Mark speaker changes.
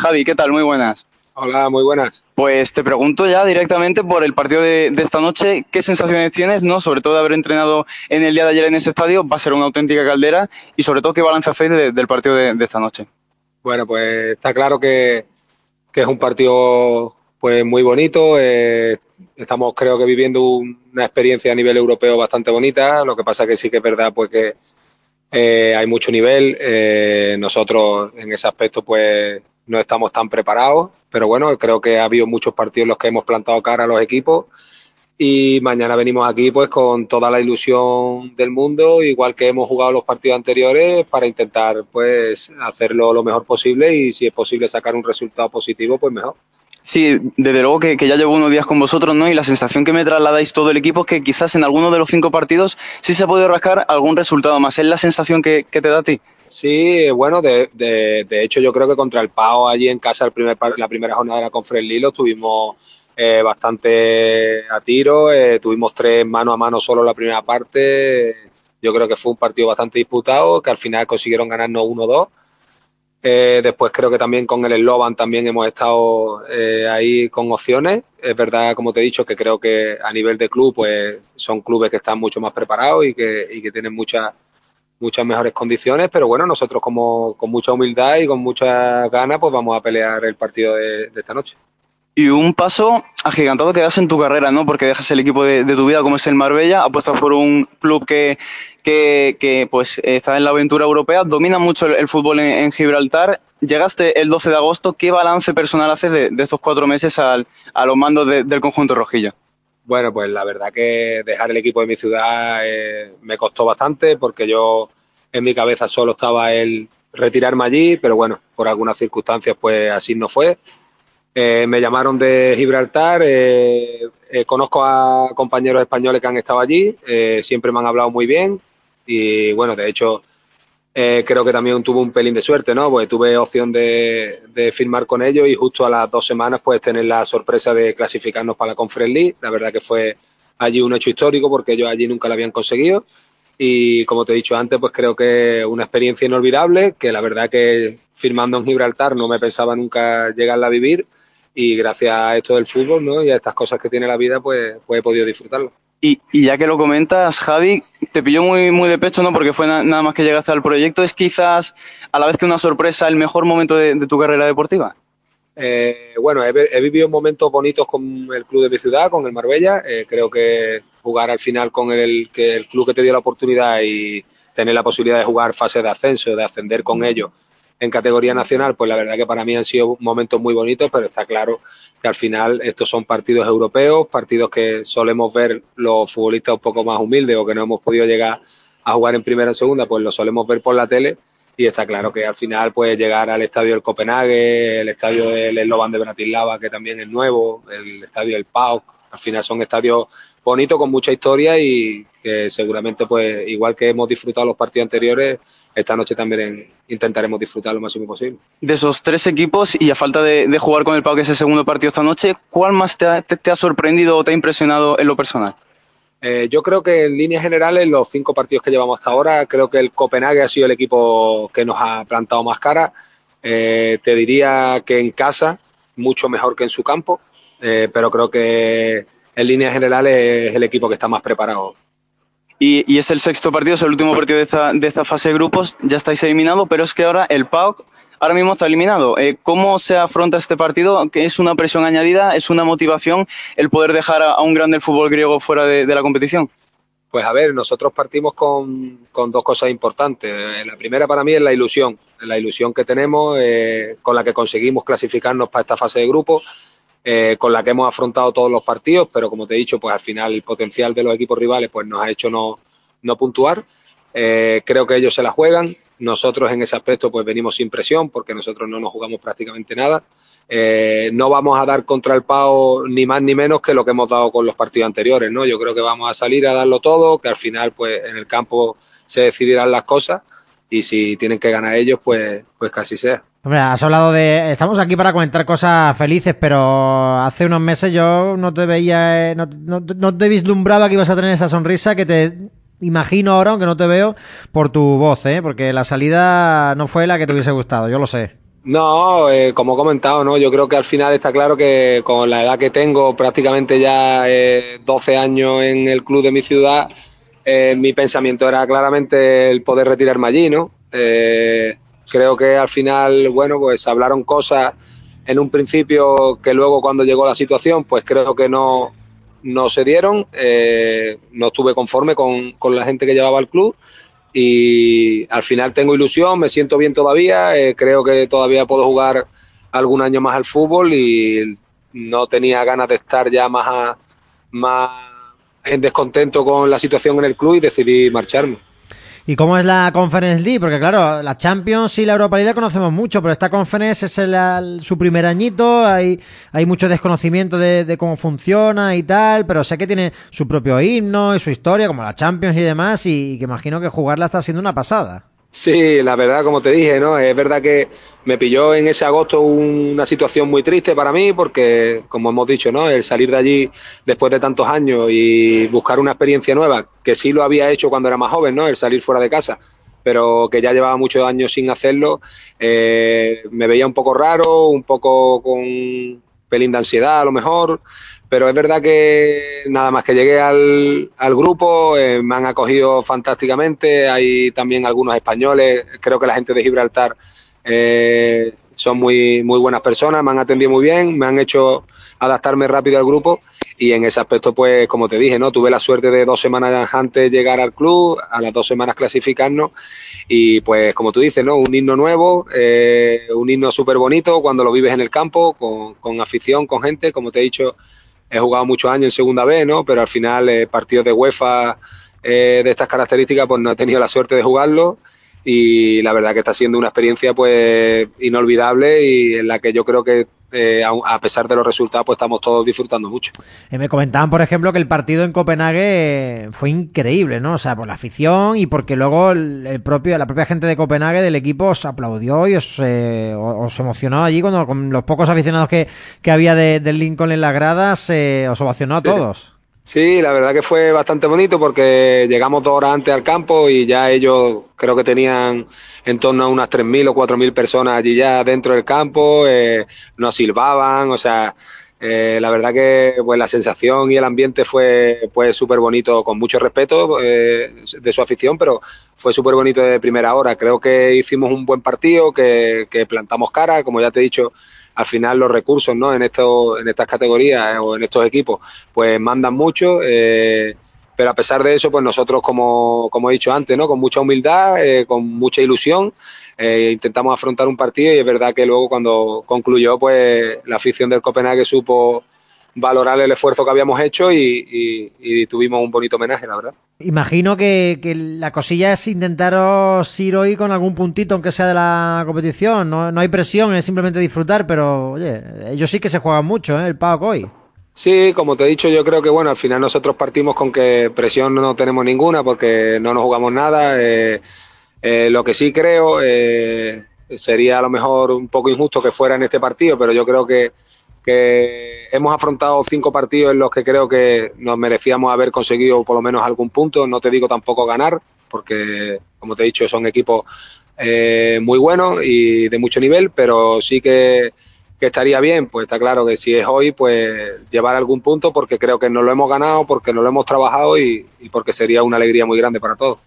Speaker 1: Javi, ¿qué tal? Muy buenas.
Speaker 2: Hola, muy buenas.
Speaker 1: Pues te pregunto ya directamente por el partido de, esta noche, ¿qué sensaciones tienes, no? Sobre todo de haber entrenado en el día de ayer en ese estadio, va a ser una auténtica caldera y sobre todo qué balance hacéis del partido de, esta noche.
Speaker 2: Bueno, pues está claro que, es un partido pues muy bonito. Eh, estamos creo que viviendo una experiencia a nivel europeo bastante bonita. Lo que pasa que sí que es verdad pues que eh, hay mucho nivel. Eh, nosotros en ese aspecto pues no estamos tan preparados, pero bueno, creo que ha habido muchos partidos en los que hemos plantado cara a los equipos y mañana venimos aquí pues con toda la ilusión del mundo, igual que hemos jugado los partidos anteriores para intentar pues hacerlo lo mejor posible y si es posible sacar un resultado positivo pues mejor.
Speaker 1: Sí, desde luego que, ya llevo unos días con vosotros, ¿no? Y la sensación que me trasladáis todo el equipo es que quizás en alguno de los cinco partidos sí se puede rascar algún resultado más. ¿Es la sensación que, te da a ti?
Speaker 2: Sí, bueno, de, de, hecho yo creo que contra el PAO allí en casa el primer, la primera jornada de la Conference Lilo tuvimos eh, bastante a tiro, eh, tuvimos tres mano a mano solo la primera parte, yo creo que fue un partido bastante disputado, que al final consiguieron ganarnos 1-2 eh, después creo que también con el Slovan también hemos estado eh, ahí con opciones. Es verdad, como te he dicho, que creo que a nivel de club pues son clubes que están mucho más preparados y que, y que tienen muchas muchas mejores condiciones, pero bueno, nosotros como con mucha humildad y con muchas ganas pues vamos a pelear el partido de esta noche
Speaker 1: y un paso agigantado que das en tu carrera, ¿no? Porque dejas el equipo de, tu vida como es el Marbella, apuestas por un club que, que, pues está en la aventura europea, domina mucho el, fútbol en, Gibraltar. Llegaste el 12 de agosto, ¿qué balance personal haces de, estos cuatro meses al, a los mandos del conjunto rojillo?
Speaker 2: Bueno, pues la verdad que dejar el equipo de mi ciudad eh, me costó bastante porque yo en mi cabeza solo estaba el retirarme allí, pero bueno, por algunas circunstancias pues así no fue eh, me llamaron de Gibraltar, eh, eh, conozco a compañeros españoles que han estado allí, siempre me han hablado muy bien y bueno, de hecho creo que también tuve un pelín de suerte, ¿no? Pues tuve opción de, firmar con ellos y justo a las dos semanas pues tener la sorpresa de clasificarnos para la Conference League. La verdad que fue allí un hecho histórico porque ellos allí nunca lo habían conseguido y como te he dicho antes, pues creo que una experiencia inolvidable, que la verdad que firmando en Gibraltar no me pensaba nunca llegarla a vivir y gracias a esto del fútbol ¿no? y a estas cosas que tiene la vida, pues, pues he podido disfrutarlo.
Speaker 1: Y, y, ya que lo comentas, Javi, te pilló muy, muy de pecho, ¿no? Porque fue nada más que llegaste al proyecto. ¿Es quizás, a la vez que una sorpresa, el mejor momento de, tu carrera deportiva?
Speaker 2: Eh, bueno, he, vivido momentos bonitos con el club de mi ciudad, con el Marbella. Eh, creo que jugar al final con el, que el club que te dio la oportunidad y tener la posibilidad de jugar fase de ascenso, de ascender con ellos, en categoría nacional, pues la verdad que para mí han sido momentos muy bonitos, pero está claro que al final estos son partidos europeos, partidos que solemos ver los futbolistas un poco más humildes o que no hemos podido llegar a jugar en primera o segunda, pues lo solemos ver por la tele y está claro que al final puede llegar al estadio del Copenhague, el estadio del Slovan de Bratislava, que también es nuevo, el estadio del PAOK, al final son estadios bonitos con mucha historia y que seguramente pues igual que hemos disfrutado los partidos anteriores, esta noche también intentaremos disfrutar lo máximo posible.
Speaker 1: De esos tres equipos y a falta de, jugar con el Pau, que es el segundo partido esta noche, ¿cuál más te ha, sorprendido o te ha impresionado en lo personal?
Speaker 2: Eh, yo creo que en líneas generales los cinco partidos que llevamos hasta ahora, creo que el Copenhague ha sido el equipo que nos ha plantado más cara. Eh, te diría que en casa mucho mejor que en su campo, eh, pero creo que en líneas generales es el equipo que está más preparado
Speaker 1: y, es el sexto partido, es el último partido de esta, de esta fase de grupos. Ya estáis eliminados, pero es que ahora el PAOK ahora mismo está eliminado. Eh, ¿Cómo se afronta este partido? ¿Que ¿Es una presión añadida? ¿Es una motivación el poder dejar a, un grande del fútbol griego fuera de, la competición?
Speaker 2: Pues a ver, nosotros partimos con, con, dos cosas importantes. Eh, la primera para mí es la ilusión, la ilusión que tenemos eh, con la que conseguimos clasificarnos para esta fase de grupo eh, con la que hemos afrontado todos los partidos, pero como te he dicho, pues al final el potencial de los equipos rivales pues nos ha hecho no, no puntuar. Eh, creo que ellos se la juegan. Nosotros en ese aspecto pues venimos sin presión porque nosotros no nos jugamos prácticamente nada. Eh, no vamos a dar contra el PAO ni más ni menos que lo que hemos dado con los partidos anteriores, ¿no? Yo creo que vamos a salir a darlo todo, que al final pues en el campo se decidirán las cosas y si tienen que ganar ellos pues, pues casi sea.
Speaker 3: Hombre, has hablado de. Estamos aquí para comentar cosas felices, pero hace unos meses yo no te veía. Eh, no, no, te vislumbraba que ibas a tener esa sonrisa que te imagino ahora, aunque no te veo, por tu voz, ¿eh? Porque la salida no fue la que te hubiese gustado, yo lo sé.
Speaker 2: No, eh, como he comentado, ¿no? yo creo que al final está claro que con la edad que tengo, prácticamente ya eh, 12 años en el club de mi ciudad, eh, mi pensamiento era claramente el poder retirarme allí, ¿no? Eh, creo que al final, bueno, pues hablaron cosas en un principio que luego cuando llegó la situación, pues creo que no, no se dieron, eh, no estuve conforme con, con la gente que llevaba el club y al final tengo ilusión, me siento bien todavía, creo que todavía puedo jugar algún año más al fútbol y no tenía ganas de estar ya más, a, más en descontento con la situación en el club y decidí marcharme.
Speaker 3: ¿Y cómo es la Conference League? Porque claro, la Champions y la Europa League la conocemos mucho, pero esta Conference es el, el, su primer añito, hay, hay mucho desconocimiento de, cómo funciona y tal, pero sé que tiene su propio himno y su historia, como la Champions y demás, y que imagino que jugarla está siendo una pasada.
Speaker 2: Sí, la verdad, como te dije, ¿no? Es verdad que me pilló en ese agosto una situación muy triste para mí, porque, como hemos dicho, ¿no? El salir de allí después de tantos años y buscar una experiencia nueva, que sí lo había hecho cuando era más joven, ¿no? El salir fuera de casa, pero que ya llevaba muchos años sin hacerlo, eh, me veía un poco raro, un poco con pelín de ansiedad a lo mejor, pero es verdad que nada más que llegué al, al grupo, eh, me han acogido fantásticamente, hay también algunos españoles, creo que la gente de Gibraltar eh, son muy, muy buenas personas, me han atendido muy bien, me han hecho adaptarme rápido al grupo. Y en ese aspecto, pues como te dije, no tuve la suerte de dos semanas antes llegar al club, a las dos semanas clasificarnos. Y pues como tú dices, ¿no? Un himno nuevo, eh, un himno súper bonito cuando lo vives en el campo, con, con afición, con gente, como te he dicho he jugado muchos años en segunda B, ¿no? Pero al final eh, partidos de UEFA eh, de estas características pues no he tenido la suerte de jugarlo y la verdad que está siendo una experiencia pues inolvidable y en la que yo creo que eh, a, a, pesar de los resultados pues estamos todos disfrutando mucho.
Speaker 3: Eh, me comentaban por ejemplo que el partido en Copenhague fue increíble, ¿no? O sea, por la afición y porque luego el, el propio la propia gente de Copenhague del equipo os aplaudió y os, eh, os emocionó allí cuando con los pocos aficionados que, que había de, del Lincoln en las gradas eh, os ovacionó a todos.
Speaker 2: Sí. La verdad que fue bastante bonito porque llegamos dos horas antes al campo y ya ellos creo que tenían en torno a unas 3.000 o 4.000 personas allí ya dentro del campo, eh, nos silbaban, o sea, eh, la verdad que pues la sensación y el ambiente fue pues súper bonito, con mucho respeto eh, de su afición, pero fue súper bonito de primera hora. Creo que hicimos un buen partido, que, que plantamos cara, como ya te he dicho, al final los recursos ¿no? en, esto, en estas categorías eh, o en estos equipos pues mandan mucho. Eh, pero a pesar de eso, pues nosotros, como, como he dicho antes, ¿no? con mucha humildad, eh, con mucha ilusión, eh, intentamos afrontar un partido y es verdad que luego cuando concluyó, pues la afición del Copenhague supo valorar el esfuerzo que habíamos hecho y, y, y tuvimos un bonito homenaje, la verdad.
Speaker 3: Imagino que, que, la cosilla es intentaros ir hoy con algún puntito, aunque sea de la competición. No, no hay presión, es simplemente disfrutar, pero oye, ellos sí que se juegan mucho, ¿eh? el PAOK hoy.
Speaker 2: Sí, como te he dicho, yo creo que bueno, al final nosotros partimos con que presión no tenemos ninguna porque no nos jugamos nada. Eh, eh, lo que sí creo eh, sería a lo mejor un poco injusto que fuera en este partido, pero yo creo que, que hemos afrontado cinco partidos en los que creo que nos merecíamos haber conseguido por lo menos algún punto. No te digo tampoco ganar, porque como te he dicho, son equipos eh, muy buenos y de mucho nivel, pero sí que que estaría bien, pues está claro que si es hoy, pues llevar algún punto porque creo que no lo hemos ganado, porque no lo hemos trabajado y, y porque sería una alegría muy grande para todos.